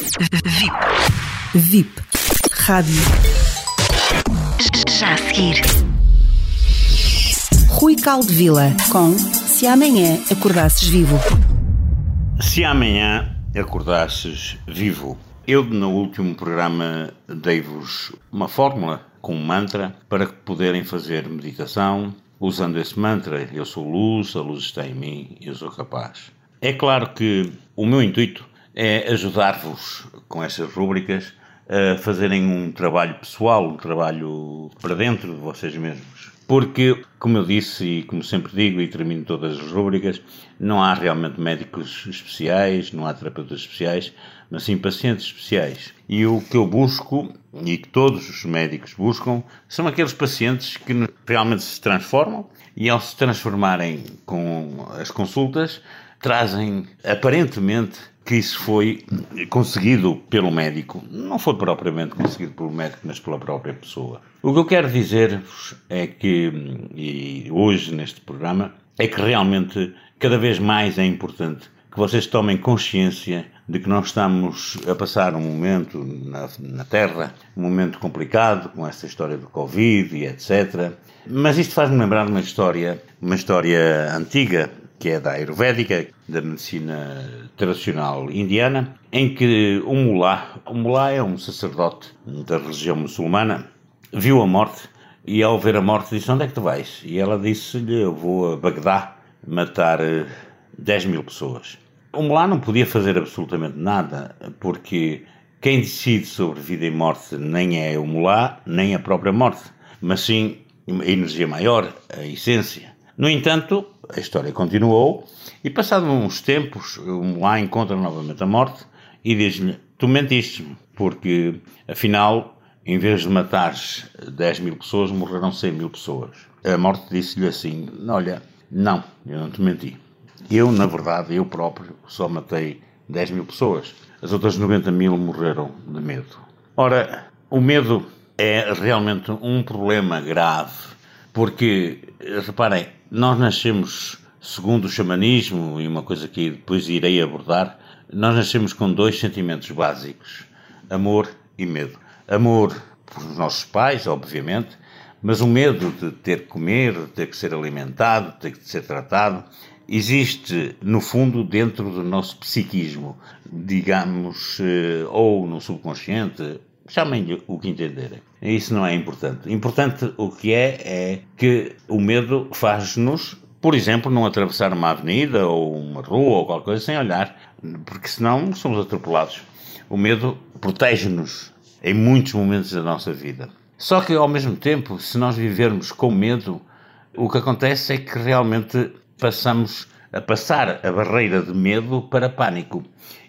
VIP. VIP. Rádio. Já a seguir. Rui Caldevila com Se Amanhã Acordasses Vivo. Se amanhã acordasses vivo. Eu, no último programa, dei-vos uma fórmula com um mantra para que poderem fazer meditação. Usando esse mantra, eu sou luz, a luz está em mim, eu sou capaz. É claro que o meu intuito é ajudar-vos com estas rúbricas a fazerem um trabalho pessoal, um trabalho para dentro de vocês mesmos. Porque, como eu disse e como sempre digo e termino todas as rúbricas, não há realmente médicos especiais, não há terapeutas especiais, mas sim pacientes especiais. E o que eu busco, e que todos os médicos buscam, são aqueles pacientes que realmente se transformam e ao se transformarem com as consultas, trazem aparentemente que isso foi conseguido pelo médico. Não foi propriamente conseguido pelo médico, mas pela própria pessoa. O que eu quero dizer-vos é que, e hoje neste programa, é que realmente cada vez mais é importante que vocês tomem consciência de que nós estamos a passar um momento na, na, Terra, um momento complicado com essa história do Covid e etc. Mas isto faz-me lembrar uma história, uma história antiga, que é da Ayurvédica, da medicina tradicional indiana, em que um mulá, o mulá é um sacerdote da religião muçulmana, viu a morte e ao ver a morte disse, onde é que tu vais? E ela disse-lhe, eu vou a Bagdá matar 10 mil pessoas. O mulá não podia fazer absolutamente nada, porque quem decide sobre vida e morte nem é o mulá, nem a própria morte, mas sim a energia maior, a essência. No entanto, a história continuou e, passados uns tempos, mulá encontra novamente a morte e diz-lhe: Tu mentiste-me, porque afinal, em vez de matares 10 mil pessoas, morreram 100 mil pessoas. A morte disse-lhe assim: Olha, não, eu não te menti. Eu, na verdade, eu próprio só matei 10 mil pessoas. As outras 90 mil morreram de medo. Ora, o medo é realmente um problema grave, porque, reparem, nós nascemos, segundo o xamanismo, e uma coisa que depois irei abordar, nós nascemos com dois sentimentos básicos: amor e medo. Amor por os nossos pais, obviamente, mas o medo de ter que comer, de ter que ser alimentado, de ter que ser tratado, existe, no fundo, dentro do nosso psiquismo, digamos, eh, ou no subconsciente, chamem-lhe o que entenderem. Isso não é importante. Importante o que é, é que o medo faz-nos, por exemplo, não atravessar uma avenida ou uma rua ou qualquer coisa sem olhar, porque senão somos atropelados. O medo protege-nos em muitos momentos da nossa vida. Só que, ao mesmo tempo, se nós vivermos com medo, o que acontece é que realmente passamos a passar a barreira de medo para pânico.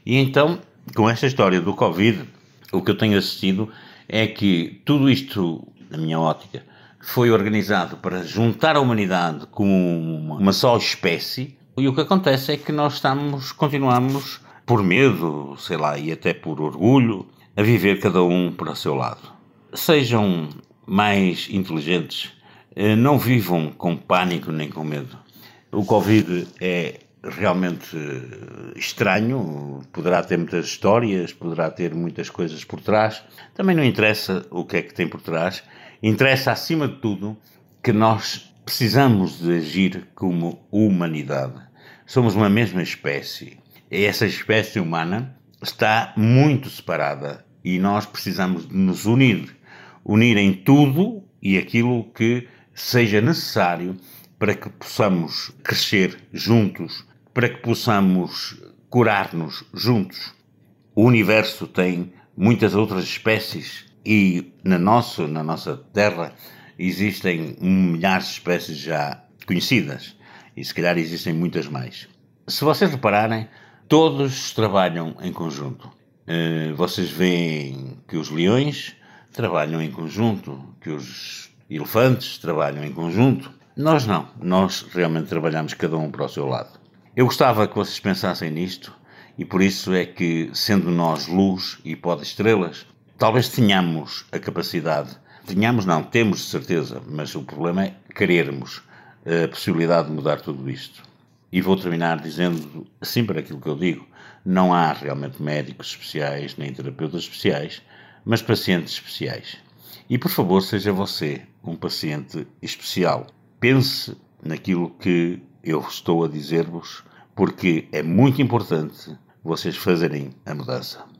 E então, com esta história do Covid, o que eu tenho assistido é que tudo isto, na minha ótica, foi organizado para juntar a humanidade como uma só espécie, e o que acontece é que nós estamos, continuamos, por medo, sei lá, e até por orgulho, a viver cada um para o seu lado. Sejam mais inteligentes, eh, não vivam com pânico nem com medo. O Covid é realmente eh, estranho, poderá ter muitas histórias, poderá ter muitas coisas por trás. Também não interessa o que é que tem por trás. Interessa, acima de tudo, que nós precisamos de agir como humanidade. Somos uma mesma espécie. E essa espécie humana está muito separada e nós precisamos de nos unir. Unir em tudo e aquilo que seja necessário para que possamos crescer juntos, para que possamos curar-nos juntos. O universo tem muitas outras espécies e na nossa, na nossa Terra existem milhares de espécies já conhecidas e se calhar existem muitas mais. Se vocês repararem, todos trabalham em conjunto. Eh, vocês veem que os leões trabalham em conjunto, que os elefantes trabalham em conjunto. Nós não, nós realmente trabalhamos cada um para o seu lado. Eu gostava que vocês pensassem nisto e por isso é que, sendo nós luz e pode estrelas, talvez tenhamos a capacidade, tenhamos não, temos de certeza, mas o problema é querermos a possibilidade de mudar tudo isto. E vou terminar dizendo sempre aquilo que eu digo: não há realmente médicos especiais nem terapeutas especiais, mas pacientes especiais. E por favor, seja você um paciente especial. Pense naquilo que eu estou a dizer-vos, porque é muito importante vocês fazerem a mudança.